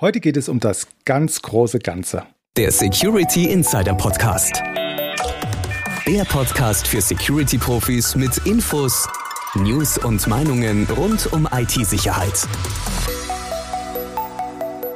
Heute geht es um das ganz große Ganze. Der Security Insider Podcast. Der Podcast für Security-Profis mit Infos, News und Meinungen rund um IT-Sicherheit.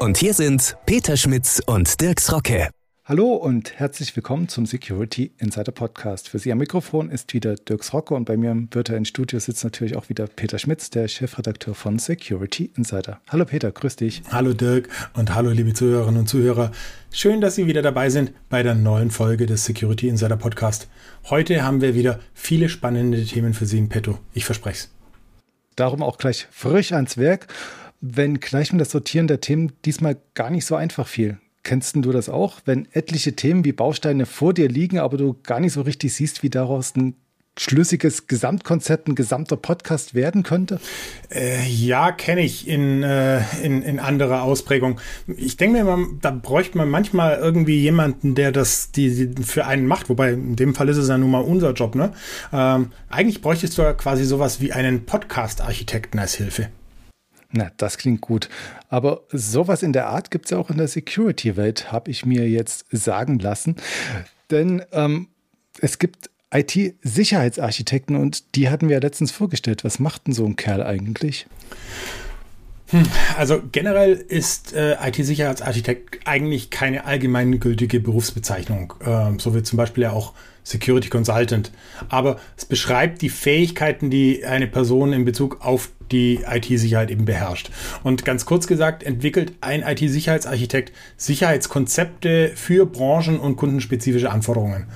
Und hier sind Peter Schmitz und Dirks Rocke. Hallo und herzlich willkommen zum Security Insider Podcast. Für Sie am Mikrofon ist wieder Dirks Rocke und bei mir im virtuellen Studio sitzt natürlich auch wieder Peter Schmitz, der Chefredakteur von Security Insider. Hallo Peter, grüß dich. Hallo Dirk und hallo liebe Zuhörerinnen und Zuhörer. Schön, dass Sie wieder dabei sind bei der neuen Folge des Security Insider Podcast. Heute haben wir wieder viele spannende Themen für Sie in petto. Ich verspreche es. Darum auch gleich frisch ans Werk wenn gleich mit das Sortieren der Themen diesmal gar nicht so einfach fiel. Kennst du das auch, wenn etliche Themen wie Bausteine vor dir liegen, aber du gar nicht so richtig siehst, wie daraus ein schlüssiges Gesamtkonzept, ein gesamter Podcast werden könnte? Äh, ja, kenne ich in, äh, in, in anderer Ausprägung. Ich denke mir immer, da bräuchte man manchmal irgendwie jemanden, der das die, die, für einen macht. Wobei in dem Fall ist es ja nun mal unser Job. Ne? Ähm, eigentlich bräuchtest du ja quasi sowas wie einen Podcast-Architekten als Hilfe. Na, das klingt gut. Aber sowas in der Art gibt es ja auch in der Security-Welt, habe ich mir jetzt sagen lassen. Denn ähm, es gibt IT-Sicherheitsarchitekten und die hatten wir ja letztens vorgestellt. Was macht denn so ein Kerl eigentlich? Hm, also generell ist äh, IT-Sicherheitsarchitekt eigentlich keine allgemeingültige Berufsbezeichnung, äh, so wie zum Beispiel ja auch Security Consultant. Aber es beschreibt die Fähigkeiten, die eine Person in Bezug auf die IT-Sicherheit eben beherrscht. Und ganz kurz gesagt, entwickelt ein IT-Sicherheitsarchitekt Sicherheitskonzepte für branchen- und kundenspezifische Anforderungen.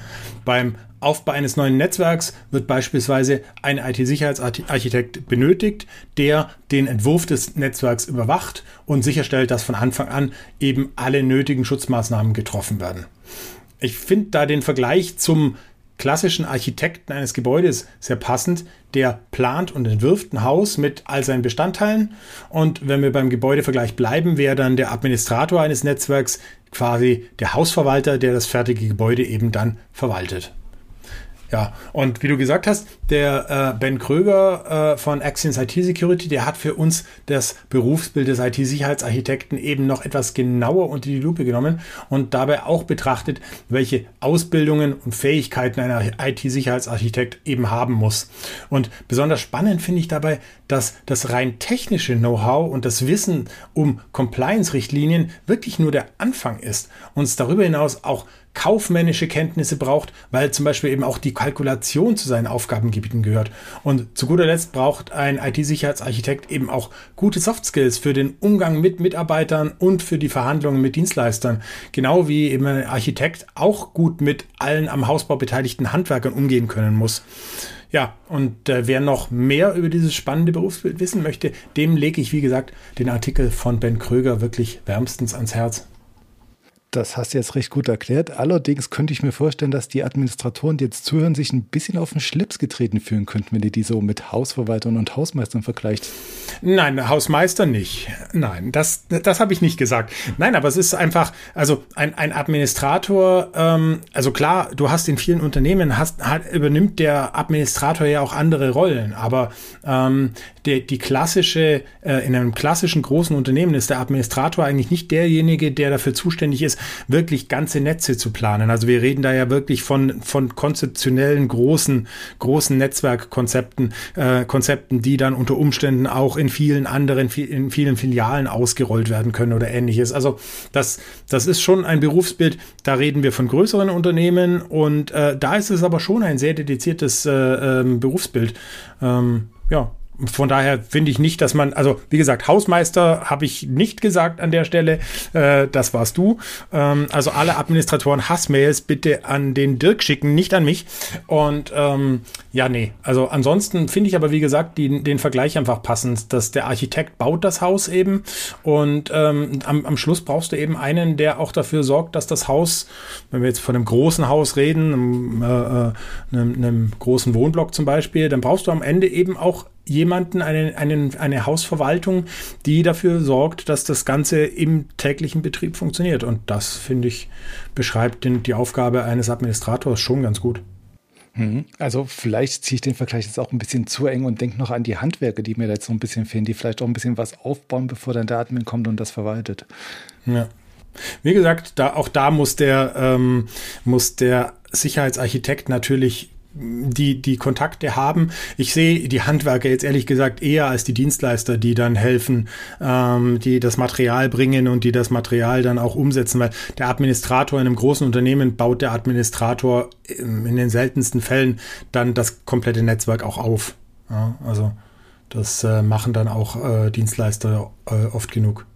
Beim Aufbau eines neuen Netzwerks wird beispielsweise ein IT-Sicherheitsarchitekt benötigt, der den Entwurf des Netzwerks überwacht und sicherstellt, dass von Anfang an eben alle nötigen Schutzmaßnahmen getroffen werden. Ich finde da den Vergleich zum klassischen Architekten eines Gebäudes sehr passend. Der plant und entwirft ein Haus mit all seinen Bestandteilen. Und wenn wir beim Gebäudevergleich bleiben, wäre dann der Administrator eines Netzwerks quasi der Hausverwalter, der das fertige Gebäude eben dann verwaltet. Ja, und wie du gesagt hast, der äh, Ben Kröger äh, von Axions IT Security, der hat für uns das Berufsbild des IT-Sicherheitsarchitekten eben noch etwas genauer unter die Lupe genommen und dabei auch betrachtet, welche Ausbildungen und Fähigkeiten ein IT-Sicherheitsarchitekt eben haben muss. Und besonders spannend finde ich dabei, dass das rein technische Know-how und das Wissen um Compliance-Richtlinien wirklich nur der Anfang ist und es darüber hinaus auch kaufmännische Kenntnisse braucht, weil zum Beispiel eben auch die Kalkulation zu seinen Aufgabengebieten gehört. Und zu guter Letzt braucht ein IT-Sicherheitsarchitekt eben auch gute Soft Skills für den Umgang mit Mitarbeitern und für die Verhandlungen mit Dienstleistern. Genau wie eben ein Architekt auch gut mit allen am Hausbau beteiligten Handwerkern umgehen können muss. Ja, und äh, wer noch mehr über dieses spannende Berufsbild wissen möchte, dem lege ich, wie gesagt, den Artikel von Ben Kröger wirklich wärmstens ans Herz. Das hast du jetzt recht gut erklärt. Allerdings könnte ich mir vorstellen, dass die Administratoren, die jetzt zuhören, sich ein bisschen auf den Schlips getreten fühlen könnten, wenn ihr die so mit Hausverwaltern und Hausmeistern vergleicht. Nein, Hausmeister nicht. Nein, das, das habe ich nicht gesagt. Nein, aber es ist einfach, also ein, ein Administrator, ähm, also klar, du hast in vielen Unternehmen, hast, hat, übernimmt der Administrator ja auch andere Rollen, aber ähm, die, die klassische, äh, in einem klassischen großen Unternehmen ist der Administrator eigentlich nicht derjenige, der dafür zuständig ist, wirklich ganze Netze zu planen. Also wir reden da ja wirklich von, von konzeptionellen großen, großen Netzwerkkonzepten, äh, Konzepten, die dann unter Umständen auch in vielen anderen, in vielen Filialen ausgerollt werden können oder ähnliches. Also das, das ist schon ein Berufsbild, da reden wir von größeren Unternehmen und äh, da ist es aber schon ein sehr dediziertes äh, ähm, Berufsbild. Ähm, ja, von daher finde ich nicht, dass man, also wie gesagt, Hausmeister habe ich nicht gesagt an der Stelle, äh, das warst du. Ähm, also alle Administratoren Hassmails bitte an den Dirk schicken, nicht an mich. Und ähm, ja, nee, also ansonsten finde ich aber, wie gesagt, die, den Vergleich einfach passend, dass der Architekt baut das Haus eben und ähm, am, am Schluss brauchst du eben einen, der auch dafür sorgt, dass das Haus, wenn wir jetzt von einem großen Haus reden, einem, äh, einem, einem großen Wohnblock zum Beispiel, dann brauchst du am Ende eben auch jemanden, eine, eine, eine Hausverwaltung, die dafür sorgt, dass das Ganze im täglichen Betrieb funktioniert. Und das, finde ich, beschreibt den, die Aufgabe eines Administrators schon ganz gut. Mhm. Also vielleicht ziehe ich den Vergleich jetzt auch ein bisschen zu eng und denke noch an die Handwerker, die mir jetzt so ein bisschen fehlen, die vielleicht auch ein bisschen was aufbauen, bevor dann der Admin kommt und das verwaltet. Ja. Wie gesagt, da, auch da muss der, ähm, muss der Sicherheitsarchitekt natürlich die, die Kontakte haben. Ich sehe die Handwerker jetzt ehrlich gesagt eher als die Dienstleister, die dann helfen, ähm, die das Material bringen und die das Material dann auch umsetzen, weil der Administrator in einem großen Unternehmen baut der Administrator in den seltensten Fällen dann das komplette Netzwerk auch auf. Ja, also das äh, machen dann auch äh, Dienstleister äh, oft genug.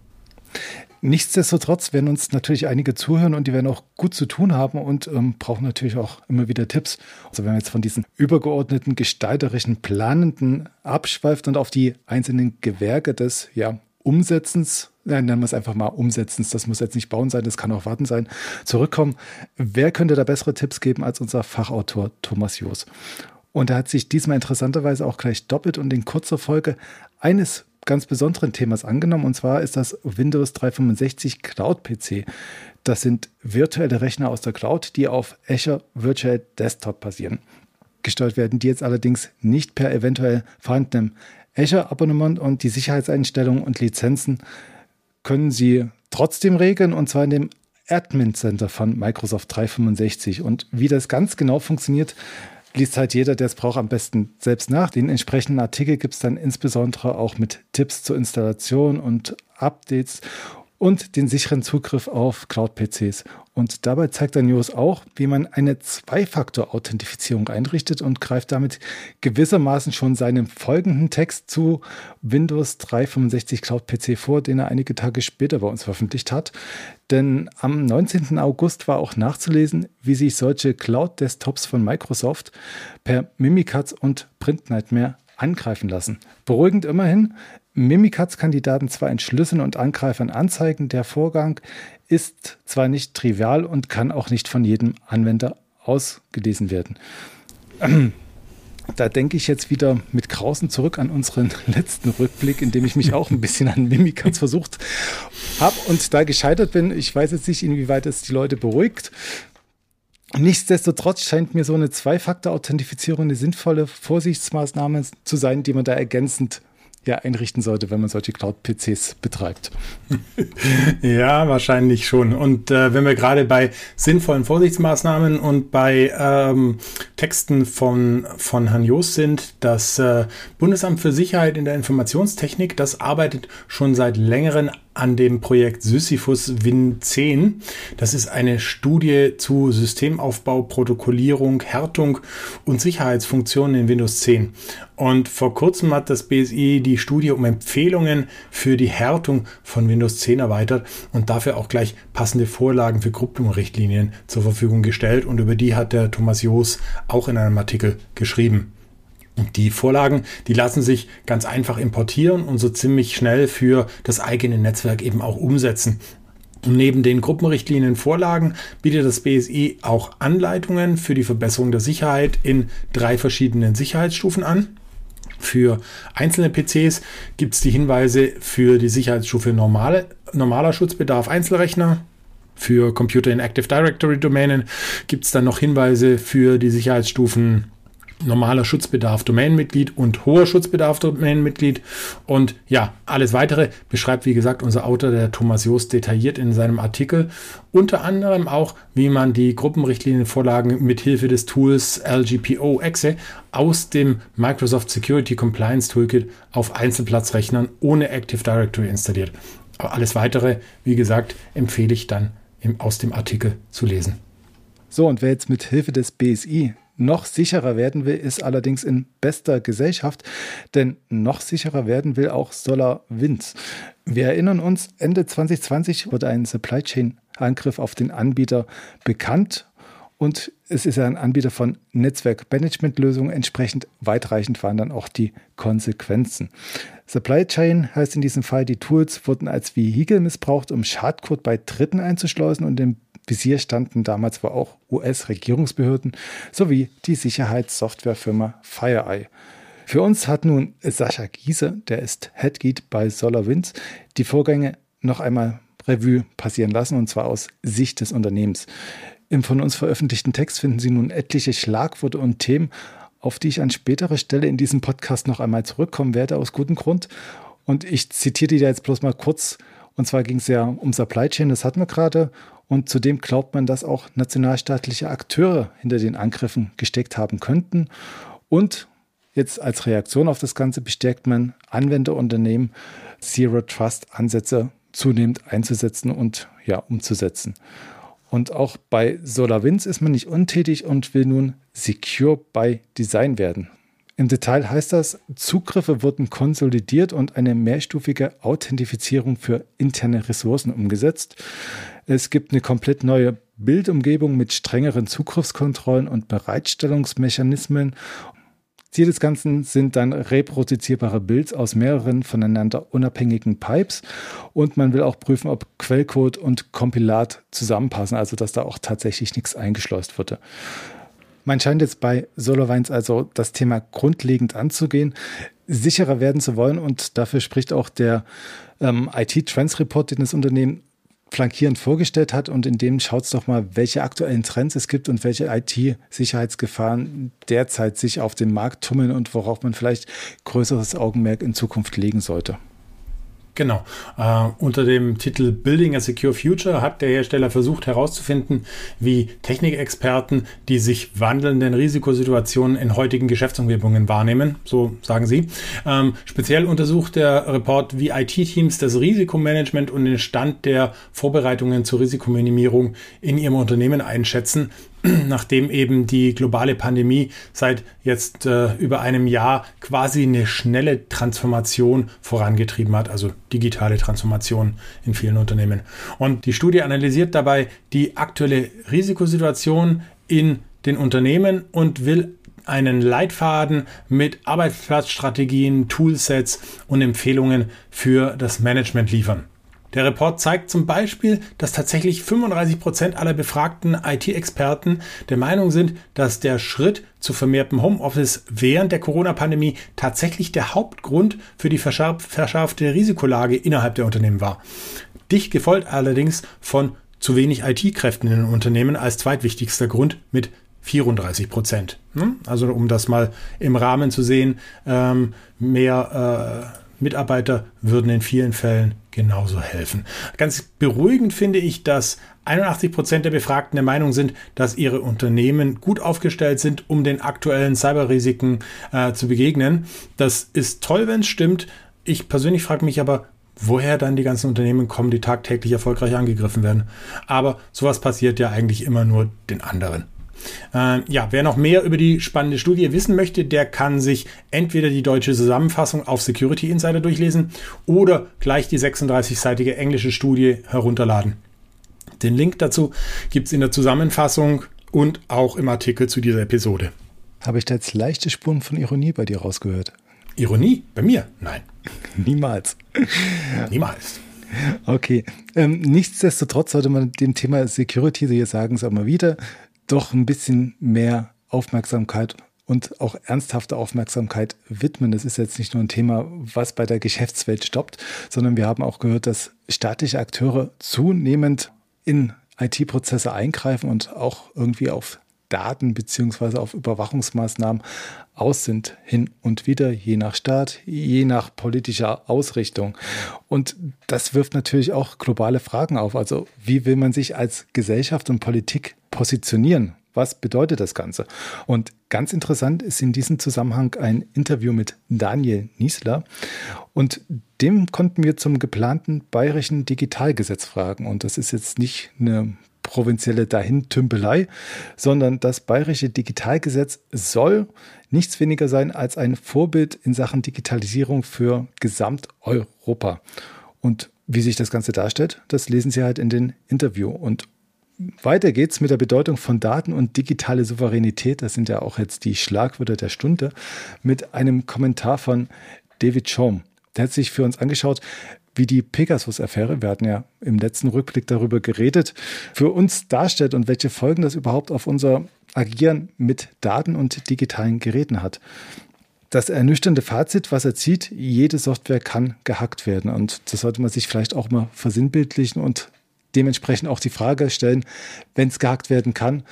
Nichtsdestotrotz werden uns natürlich einige zuhören und die werden auch gut zu tun haben und ähm, brauchen natürlich auch immer wieder Tipps. Also wenn man jetzt von diesen übergeordneten, gestalterischen, planenden abschweift und auf die einzelnen Gewerke des ja, Umsetzens, nein, nennen wir es einfach mal Umsetzens, das muss jetzt nicht bauen sein, das kann auch warten sein, zurückkommen. Wer könnte da bessere Tipps geben als unser Fachautor Thomas Joos? Und er hat sich diesmal interessanterweise auch gleich doppelt und in kurzer Folge eines ganz besonderen Themas angenommen. Und zwar ist das Windows 365 Cloud PC. Das sind virtuelle Rechner aus der Cloud, die auf Azure Virtual Desktop basieren. Gesteuert werden die jetzt allerdings nicht per eventuell vorhandenem Azure-Abonnement und die Sicherheitseinstellungen und Lizenzen können Sie trotzdem regeln und zwar in dem Admin Center von Microsoft 365. Und wie das ganz genau funktioniert, liest halt jeder, der es braucht, am besten selbst nach. Den entsprechenden Artikel gibt es dann insbesondere auch mit Tipps zur Installation und Updates und den sicheren Zugriff auf Cloud-PCs. Und dabei zeigt der News auch, wie man eine Zwei-Faktor-Authentifizierung einrichtet und greift damit gewissermaßen schon seinem folgenden Text zu Windows 365 Cloud PC vor, den er einige Tage später bei uns veröffentlicht hat. Denn am 19. August war auch nachzulesen, wie sich solche Cloud-Desktops von Microsoft per Mimikatz und Print Nightmare angreifen lassen. Beruhigend immerhin, Mimikatz kann die Daten zwar entschlüsseln und Angreifern anzeigen, der Vorgang ist zwar nicht trivial und kann auch nicht von jedem Anwender ausgelesen werden. Da denke ich jetzt wieder mit Krausen zurück an unseren letzten Rückblick, in dem ich mich auch ein bisschen an Mimikatz versucht habe und da gescheitert bin. Ich weiß jetzt nicht, inwieweit es die Leute beruhigt. Nichtsdestotrotz scheint mir so eine Zwei-Faktor-Authentifizierung eine sinnvolle Vorsichtsmaßnahme zu sein, die man da ergänzend ja einrichten sollte, wenn man solche Cloud-PCs betreibt. Ja, wahrscheinlich schon. Und äh, wenn wir gerade bei sinnvollen Vorsichtsmaßnahmen und bei ähm, Texten von, von Herrn Jost sind, das äh, Bundesamt für Sicherheit in der Informationstechnik, das arbeitet schon seit längerem an dem Projekt Sisyphus Win 10. Das ist eine Studie zu Systemaufbau, Protokollierung, Härtung und Sicherheitsfunktionen in Windows 10. Und vor kurzem hat das BSI die Studie um Empfehlungen für die Härtung von Windows 10 erweitert und dafür auch gleich passende Vorlagen für Gruppenrichtlinien zur Verfügung gestellt. Und über die hat der Thomas Joos auch in einem Artikel geschrieben. Die Vorlagen, die lassen sich ganz einfach importieren und so ziemlich schnell für das eigene Netzwerk eben auch umsetzen. Und neben den Gruppenrichtlinien-Vorlagen bietet das BSI auch Anleitungen für die Verbesserung der Sicherheit in drei verschiedenen Sicherheitsstufen an. Für einzelne PCs gibt es die Hinweise für die Sicherheitsstufe normale, normaler Schutzbedarf Einzelrechner. Für Computer in Active Directory Domänen gibt es dann noch Hinweise für die Sicherheitsstufen normaler Schutzbedarf Domainmitglied und hoher Schutzbedarf Domainmitglied. Und ja, alles weitere beschreibt, wie gesagt, unser Autor, der Thomas Joost, detailliert in seinem Artikel. Unter anderem auch, wie man die Gruppenrichtlinienvorlagen mit Hilfe des Tools LGPO Exe aus dem Microsoft Security Compliance Toolkit auf Einzelplatzrechnern ohne Active Directory installiert. Aber alles weitere, wie gesagt, empfehle ich dann im, aus dem Artikel zu lesen. So, und wer jetzt mit Hilfe des BSI noch sicherer werden will, ist allerdings in bester Gesellschaft, denn noch sicherer werden will auch SolarWinds. Wir erinnern uns, Ende 2020 wurde ein Supply Chain Angriff auf den Anbieter bekannt und es ist ein Anbieter von Netzwerkmanagementlösungen. Entsprechend weitreichend waren dann auch die Konsequenzen. Supply Chain heißt in diesem Fall, die Tools wurden als Vehikel missbraucht, um Schadcode bei Dritten einzuschleusen und im Visier standen damals wohl auch US-Regierungsbehörden sowie die Sicherheitssoftwarefirma FireEye. Für uns hat nun Sascha Giese, der ist Headgeat bei SolarWinds, die Vorgänge noch einmal Revue passieren lassen und zwar aus Sicht des Unternehmens. Im von uns veröffentlichten Text finden Sie nun etliche Schlagworte und Themen, auf die ich an späterer Stelle in diesem Podcast noch einmal zurückkommen werde, aus gutem Grund. Und ich zitiere die da jetzt bloß mal kurz. Und zwar ging es ja um Supply Chain, das hatten wir gerade. Und zudem glaubt man, dass auch nationalstaatliche Akteure hinter den Angriffen gesteckt haben könnten. Und jetzt als Reaktion auf das Ganze bestärkt man Anwenderunternehmen, Zero Trust Ansätze zunehmend einzusetzen und ja, umzusetzen. Und auch bei SolarWinds ist man nicht untätig und will nun Secure by Design werden. Im Detail heißt das, Zugriffe wurden konsolidiert und eine mehrstufige Authentifizierung für interne Ressourcen umgesetzt. Es gibt eine komplett neue Bildumgebung mit strengeren Zugriffskontrollen und Bereitstellungsmechanismen. Ziel des Ganzen sind dann reproduzierbare Builds aus mehreren voneinander unabhängigen Pipes und man will auch prüfen, ob Quellcode und Kompilat zusammenpassen, also dass da auch tatsächlich nichts eingeschleust wurde. Man scheint jetzt bei SolarWinds also das Thema grundlegend anzugehen, sicherer werden zu wollen und dafür spricht auch der ähm, IT-Trends-Report, den das Unternehmen flankierend vorgestellt hat und in dem schaut es doch mal, welche aktuellen Trends es gibt und welche IT-Sicherheitsgefahren derzeit sich auf dem Markt tummeln und worauf man vielleicht größeres Augenmerk in Zukunft legen sollte. Genau. Äh, unter dem Titel Building a Secure Future hat der Hersteller versucht herauszufinden, wie Technikexperten die sich wandelnden Risikosituationen in heutigen Geschäftsumgebungen wahrnehmen, so sagen sie. Ähm, speziell untersucht der Report, wie IT-Teams das Risikomanagement und den Stand der Vorbereitungen zur Risikominimierung in ihrem Unternehmen einschätzen nachdem eben die globale Pandemie seit jetzt äh, über einem Jahr quasi eine schnelle Transformation vorangetrieben hat, also digitale Transformation in vielen Unternehmen. Und die Studie analysiert dabei die aktuelle Risikosituation in den Unternehmen und will einen Leitfaden mit Arbeitsplatzstrategien, Toolsets und Empfehlungen für das Management liefern. Der Report zeigt zum Beispiel, dass tatsächlich 35 Prozent aller befragten IT-Experten der Meinung sind, dass der Schritt zu vermehrtem Homeoffice während der Corona-Pandemie tatsächlich der Hauptgrund für die verschärfte Risikolage innerhalb der Unternehmen war. Dicht gefolgt allerdings von zu wenig IT-Kräften in den Unternehmen als zweitwichtigster Grund mit 34 Prozent. Hm? Also um das mal im Rahmen zu sehen, ähm, mehr äh, Mitarbeiter würden in vielen Fällen genauso helfen. Ganz beruhigend finde ich, dass 81 Prozent der Befragten der Meinung sind, dass ihre Unternehmen gut aufgestellt sind, um den aktuellen Cyberrisiken äh, zu begegnen. Das ist toll, wenn es stimmt. Ich persönlich frage mich aber, woher dann die ganzen Unternehmen kommen, die tagtäglich erfolgreich angegriffen werden. Aber sowas passiert ja eigentlich immer nur den anderen. Äh, ja, wer noch mehr über die spannende Studie wissen möchte, der kann sich entweder die deutsche Zusammenfassung auf Security Insider durchlesen oder gleich die 36-seitige englische Studie herunterladen. Den Link dazu gibt es in der Zusammenfassung und auch im Artikel zu dieser Episode. Habe ich da jetzt leichte Spuren von Ironie bei dir rausgehört? Ironie? Bei mir? Nein. Niemals. Niemals. Okay. Ähm, nichtsdestotrotz sollte man dem Thema Security, Sie sagen es auch mal wieder, doch ein bisschen mehr Aufmerksamkeit und auch ernsthafte Aufmerksamkeit widmen. Das ist jetzt nicht nur ein Thema, was bei der Geschäftswelt stoppt, sondern wir haben auch gehört, dass staatliche Akteure zunehmend in IT-Prozesse eingreifen und auch irgendwie auf Daten beziehungsweise auf Überwachungsmaßnahmen aus sind, hin und wieder, je nach Staat, je nach politischer Ausrichtung. Und das wirft natürlich auch globale Fragen auf. Also wie will man sich als Gesellschaft und Politik positionieren? Was bedeutet das Ganze? Und ganz interessant ist in diesem Zusammenhang ein Interview mit Daniel Niesler. Und dem konnten wir zum geplanten bayerischen Digitalgesetz fragen. Und das ist jetzt nicht eine provinzielle Dahintümpelei, sondern das bayerische Digitalgesetz soll nichts weniger sein als ein Vorbild in Sachen Digitalisierung für Gesamteuropa. Und wie sich das Ganze darstellt, das lesen Sie halt in den Interview. Und weiter geht's mit der Bedeutung von Daten und digitale Souveränität. Das sind ja auch jetzt die Schlagwörter der Stunde. Mit einem Kommentar von David Schaum. Der hat sich für uns angeschaut, wie die Pegasus-Affäre, wir hatten ja im letzten Rückblick darüber geredet, für uns darstellt und welche Folgen das überhaupt auf unser Agieren mit Daten und digitalen Geräten hat. Das ernüchternde Fazit, was er zieht, jede Software kann gehackt werden. Und das sollte man sich vielleicht auch mal versinnbildlichen und dementsprechend auch die Frage stellen, wenn es gehackt werden kann,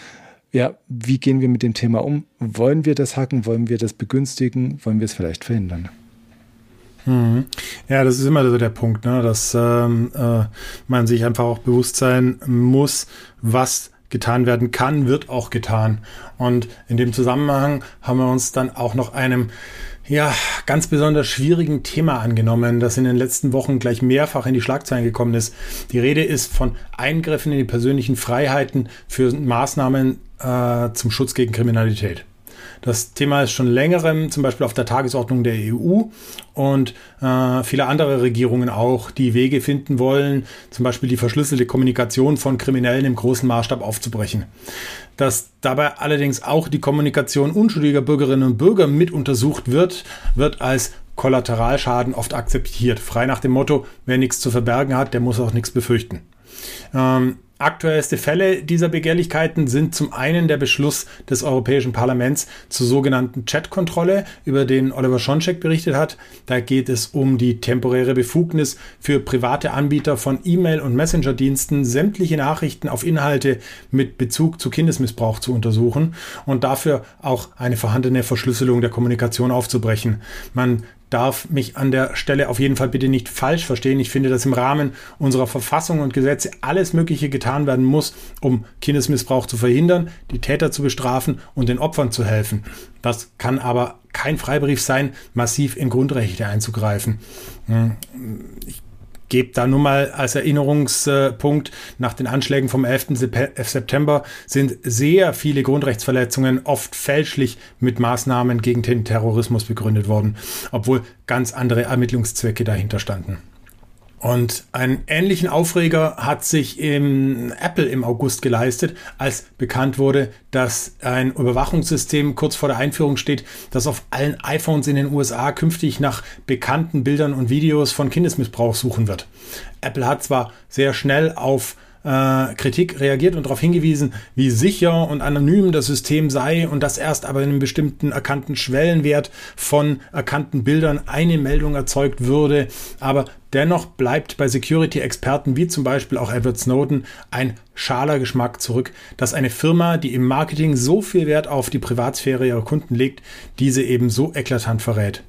ja, wie gehen wir mit dem Thema um? Wollen wir das hacken? Wollen wir das begünstigen? Wollen wir es vielleicht verhindern? Mhm. Ja, das ist immer so der Punkt, ne? dass ähm, äh, man sich einfach auch bewusst sein muss, was getan werden kann, wird auch getan. Und in dem Zusammenhang haben wir uns dann auch noch einem ja, ganz besonders schwierigen Thema angenommen, das in den letzten Wochen gleich mehrfach in die Schlagzeilen gekommen ist. Die Rede ist von Eingriffen in die persönlichen Freiheiten für Maßnahmen äh, zum Schutz gegen Kriminalität. Das Thema ist schon längerem zum Beispiel auf der Tagesordnung der EU und äh, viele andere Regierungen auch, die Wege finden wollen, zum Beispiel die verschlüsselte Kommunikation von Kriminellen im großen Maßstab aufzubrechen. Dass dabei allerdings auch die Kommunikation unschuldiger Bürgerinnen und Bürger mit untersucht wird, wird als Kollateralschaden oft akzeptiert. Frei nach dem Motto, wer nichts zu verbergen hat, der muss auch nichts befürchten. Ähm, Aktuellste Fälle dieser Begehrlichkeiten sind zum einen der Beschluss des Europäischen Parlaments zur sogenannten Chat-Kontrolle, über den Oliver Schoncheck berichtet hat. Da geht es um die temporäre Befugnis für private Anbieter von E-Mail- und Messenger-Diensten, sämtliche Nachrichten auf Inhalte mit Bezug zu Kindesmissbrauch zu untersuchen und dafür auch eine vorhandene Verschlüsselung der Kommunikation aufzubrechen. Man darf mich an der Stelle auf jeden Fall bitte nicht falsch verstehen. Ich finde, dass im Rahmen unserer Verfassung und Gesetze alles Mögliche getan werden muss, um Kindesmissbrauch zu verhindern, die Täter zu bestrafen und den Opfern zu helfen. Das kann aber kein Freibrief sein, massiv in Grundrechte einzugreifen. Hm, ich gebe da nur mal als Erinnerungspunkt, nach den Anschlägen vom 11. September sind sehr viele Grundrechtsverletzungen oft fälschlich mit Maßnahmen gegen den Terrorismus begründet worden, obwohl ganz andere Ermittlungszwecke dahinter standen. Und einen ähnlichen Aufreger hat sich im Apple im August geleistet, als bekannt wurde, dass ein Überwachungssystem kurz vor der Einführung steht, das auf allen iPhones in den USA künftig nach bekannten Bildern und Videos von Kindesmissbrauch suchen wird. Apple hat zwar sehr schnell auf Kritik reagiert und darauf hingewiesen, wie sicher und anonym das System sei und dass erst aber in einem bestimmten erkannten Schwellenwert von erkannten Bildern eine Meldung erzeugt würde. Aber dennoch bleibt bei Security-Experten wie zum Beispiel auch Edward Snowden ein schaler Geschmack zurück, dass eine Firma, die im Marketing so viel Wert auf die Privatsphäre ihrer Kunden legt, diese eben so eklatant verrät.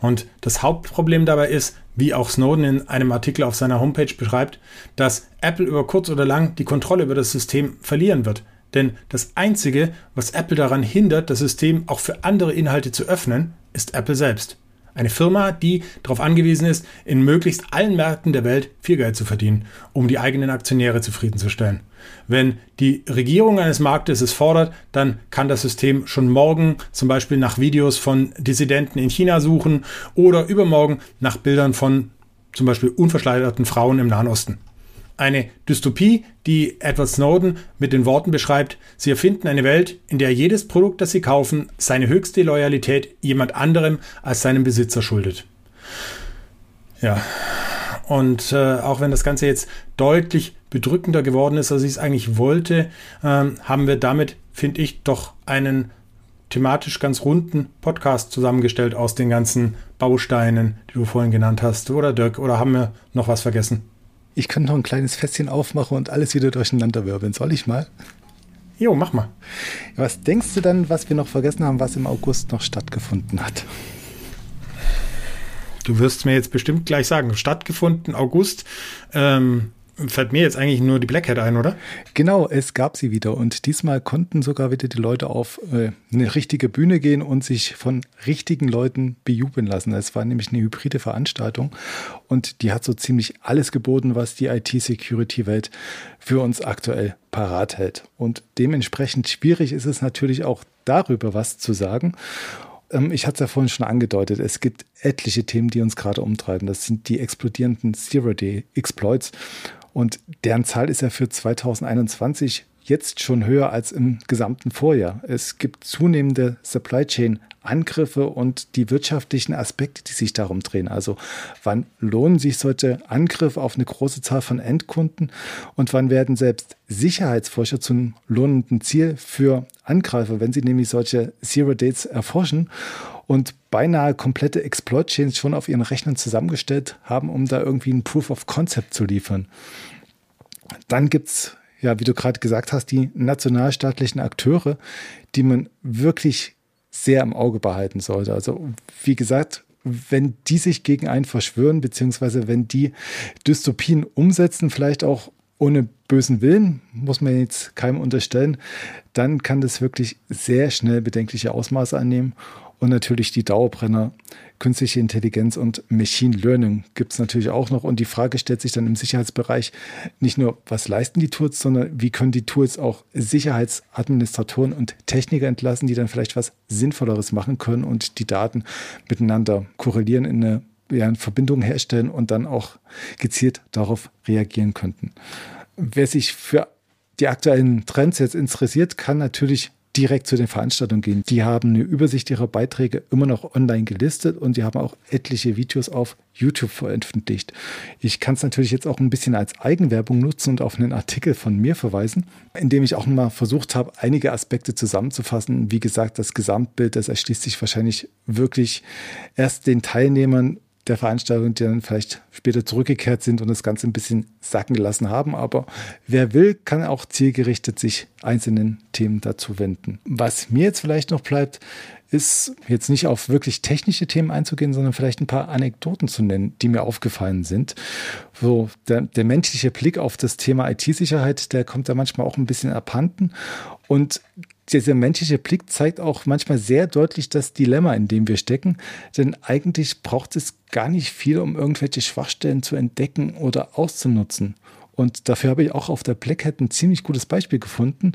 Und das Hauptproblem dabei ist, wie auch Snowden in einem Artikel auf seiner Homepage beschreibt, dass Apple über kurz oder lang die Kontrolle über das System verlieren wird. Denn das Einzige, was Apple daran hindert, das System auch für andere Inhalte zu öffnen, ist Apple selbst. Eine Firma, die darauf angewiesen ist, in möglichst allen Märkten der Welt viel Geld zu verdienen, um die eigenen Aktionäre zufriedenzustellen. Wenn die Regierung eines Marktes es fordert, dann kann das System schon morgen zum Beispiel nach Videos von Dissidenten in China suchen oder übermorgen nach Bildern von zum Beispiel unverschleiderten Frauen im Nahen Osten. Eine Dystopie, die Edward Snowden mit den Worten beschreibt, sie erfinden eine Welt, in der jedes Produkt, das sie kaufen, seine höchste Loyalität jemand anderem als seinem Besitzer schuldet. Ja, und äh, auch wenn das Ganze jetzt deutlich bedrückender geworden ist, als ich es eigentlich wollte, ähm, haben wir damit, finde ich, doch einen thematisch ganz runden Podcast zusammengestellt aus den ganzen Bausteinen, die du vorhin genannt hast. Oder Dirk, oder haben wir noch was vergessen? Ich könnte noch ein kleines Fässchen aufmachen und alles wieder durcheinander wirbeln. Soll ich mal? Jo, mach mal. Was denkst du dann, was wir noch vergessen haben, was im August noch stattgefunden hat? Du wirst mir jetzt bestimmt gleich sagen, stattgefunden August. Ähm, fällt mir jetzt eigentlich nur die Black Hat ein, oder? Genau, es gab sie wieder und diesmal konnten sogar wieder die Leute auf äh, eine richtige Bühne gehen und sich von richtigen Leuten bejubeln lassen. Es war nämlich eine hybride Veranstaltung und die hat so ziemlich alles geboten, was die IT-Security-Welt für uns aktuell parat hält. Und dementsprechend schwierig ist es natürlich auch darüber was zu sagen ähm, ich hatte es ja vorhin schon angedeutet, es gibt etliche Themen, die uns gerade umtreiben. Das sind die explodierenden Zero-Day-Exploits. Und deren Zahl ist ja für 2021 jetzt schon höher als im gesamten Vorjahr. Es gibt zunehmende Supply Chain Angriffe und die wirtschaftlichen Aspekte, die sich darum drehen. Also wann lohnen sich solche Angriffe auf eine große Zahl von Endkunden und wann werden selbst Sicherheitsforscher zum lohnenden Ziel für Angreifer, wenn sie nämlich solche Zero Dates erforschen und beinahe komplette Exploit-Chains schon auf ihren Rechnern zusammengestellt haben, um da irgendwie ein Proof of Concept zu liefern. Dann gibt es, ja, wie du gerade gesagt hast, die nationalstaatlichen Akteure, die man wirklich sehr im Auge behalten sollte. Also wie gesagt, wenn die sich gegen einen verschwören, beziehungsweise wenn die Dystopien umsetzen, vielleicht auch ohne bösen Willen, muss man jetzt keinem unterstellen, dann kann das wirklich sehr schnell bedenkliche Ausmaße annehmen. Und natürlich die Dauerbrenner, künstliche Intelligenz und Machine Learning gibt es natürlich auch noch. Und die Frage stellt sich dann im Sicherheitsbereich nicht nur, was leisten die Tools, sondern wie können die Tools auch Sicherheitsadministratoren und Techniker entlassen, die dann vielleicht was Sinnvolleres machen können und die Daten miteinander korrelieren in eine ja, eine Verbindung herstellen und dann auch gezielt darauf reagieren könnten. Wer sich für die aktuellen Trends jetzt interessiert, kann natürlich direkt zu den Veranstaltungen gehen. Die haben eine Übersicht ihrer Beiträge immer noch online gelistet und die haben auch etliche Videos auf YouTube veröffentlicht. Ich kann es natürlich jetzt auch ein bisschen als Eigenwerbung nutzen und auf einen Artikel von mir verweisen, in dem ich auch mal versucht habe, einige Aspekte zusammenzufassen. Wie gesagt, das Gesamtbild, das erschließt sich wahrscheinlich wirklich erst den Teilnehmern der Veranstaltung, die dann vielleicht später zurückgekehrt sind und das Ganze ein bisschen sacken gelassen haben. Aber wer will, kann auch zielgerichtet sich einzelnen Themen dazu wenden. Was mir jetzt vielleicht noch bleibt, ist jetzt nicht auf wirklich technische Themen einzugehen, sondern vielleicht ein paar Anekdoten zu nennen, die mir aufgefallen sind. So, der, der menschliche Blick auf das Thema IT-Sicherheit, der kommt da manchmal auch ein bisschen abhanden. Und dieser menschliche Blick zeigt auch manchmal sehr deutlich das Dilemma, in dem wir stecken. Denn eigentlich braucht es gar nicht viel, um irgendwelche Schwachstellen zu entdecken oder auszunutzen. Und dafür habe ich auch auf der Black Hat ein ziemlich gutes Beispiel gefunden.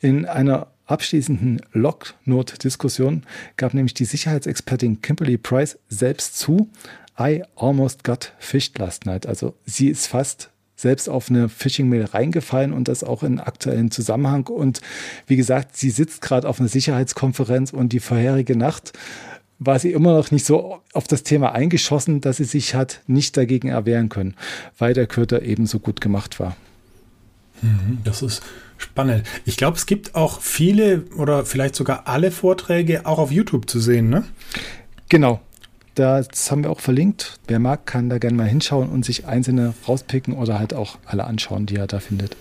In einer abschließenden Log-Note-Diskussion gab nämlich die Sicherheitsexpertin Kimberly Price selbst zu, I almost got fished last night. Also sie ist fast selbst auf eine Phishing-Mail reingefallen und das auch in aktuellen Zusammenhang. Und wie gesagt, sie sitzt gerade auf einer Sicherheitskonferenz und die vorherige Nacht war sie immer noch nicht so auf das Thema eingeschossen, dass sie sich hat nicht dagegen erwehren können, weil der Köter ebenso gut gemacht war. Mhm, das ist spannend. Ich glaube, es gibt auch viele oder vielleicht sogar alle Vorträge auch auf YouTube zu sehen, ne? Genau, das haben wir auch verlinkt. Wer mag, kann da gerne mal hinschauen und sich einzelne rauspicken oder halt auch alle anschauen, die er da findet.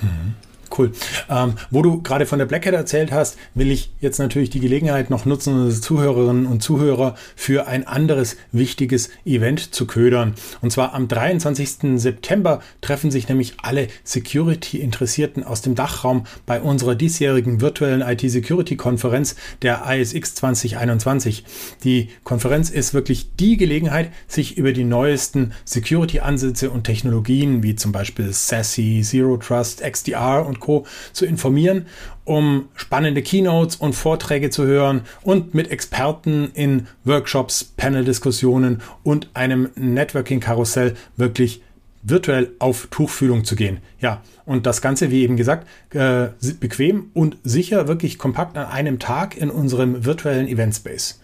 Mhm. Cool. Ähm, wo du gerade von der Black Hat erzählt hast, will ich jetzt natürlich die Gelegenheit noch nutzen, unsere Zuhörerinnen und Zuhörer für ein anderes wichtiges Event zu ködern. Und zwar am 23. September treffen sich nämlich alle Security-Interessierten aus dem Dachraum bei unserer diesjährigen virtuellen IT-Security-Konferenz der ISX 2021. Die Konferenz ist wirklich die Gelegenheit, sich über die neuesten Security-Ansätze und Technologien wie zum Beispiel SASE, Zero Trust, XDR und Co. zu informieren, um spannende Keynotes und Vorträge zu hören und mit Experten in Workshops, Panel-Diskussionen und einem Networking-Karussell wirklich virtuell auf Tuchfühlung zu gehen. Ja, und das Ganze, wie eben gesagt, äh, bequem und sicher, wirklich kompakt an einem Tag in unserem virtuellen Event Space.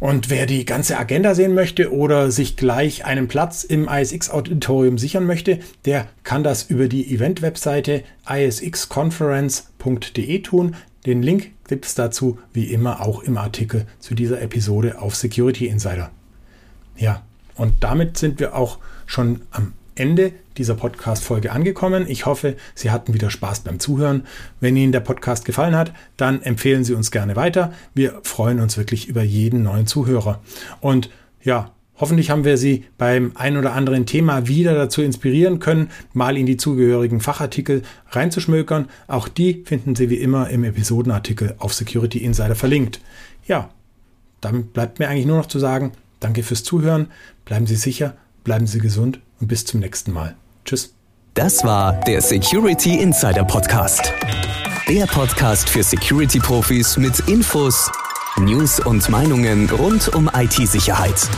Und wer die ganze Agenda sehen möchte oder sich gleich einen Platz im ISX-Auditorium sichern möchte, der kann das über die Event-Webseite isxconference.de tun. Den Link gibt es dazu wie immer auch im Artikel zu dieser Episode auf Security Insider. Ja, und damit sind wir auch schon am Ende dieser Podcast-Folge angekommen. Ich hoffe, Sie hatten wieder Spaß beim Zuhören. Wenn Ihnen der Podcast gefallen hat, dann empfehlen Sie uns gerne weiter. Wir freuen uns wirklich über jeden neuen Zuhörer. Und ja, Hoffentlich haben wir Sie beim ein oder anderen Thema wieder dazu inspirieren können, mal in die zugehörigen Fachartikel reinzuschmökern. Auch die finden Sie wie immer im Episodenartikel auf Security Insider verlinkt. Ja, dann bleibt mir eigentlich nur noch zu sagen, danke fürs Zuhören, bleiben Sie sicher, bleiben Sie gesund und bis zum nächsten Mal. Tschüss. Das war der Security Insider Podcast. Der Podcast für Security-Profis mit Infos, News und Meinungen rund um IT-Sicherheit.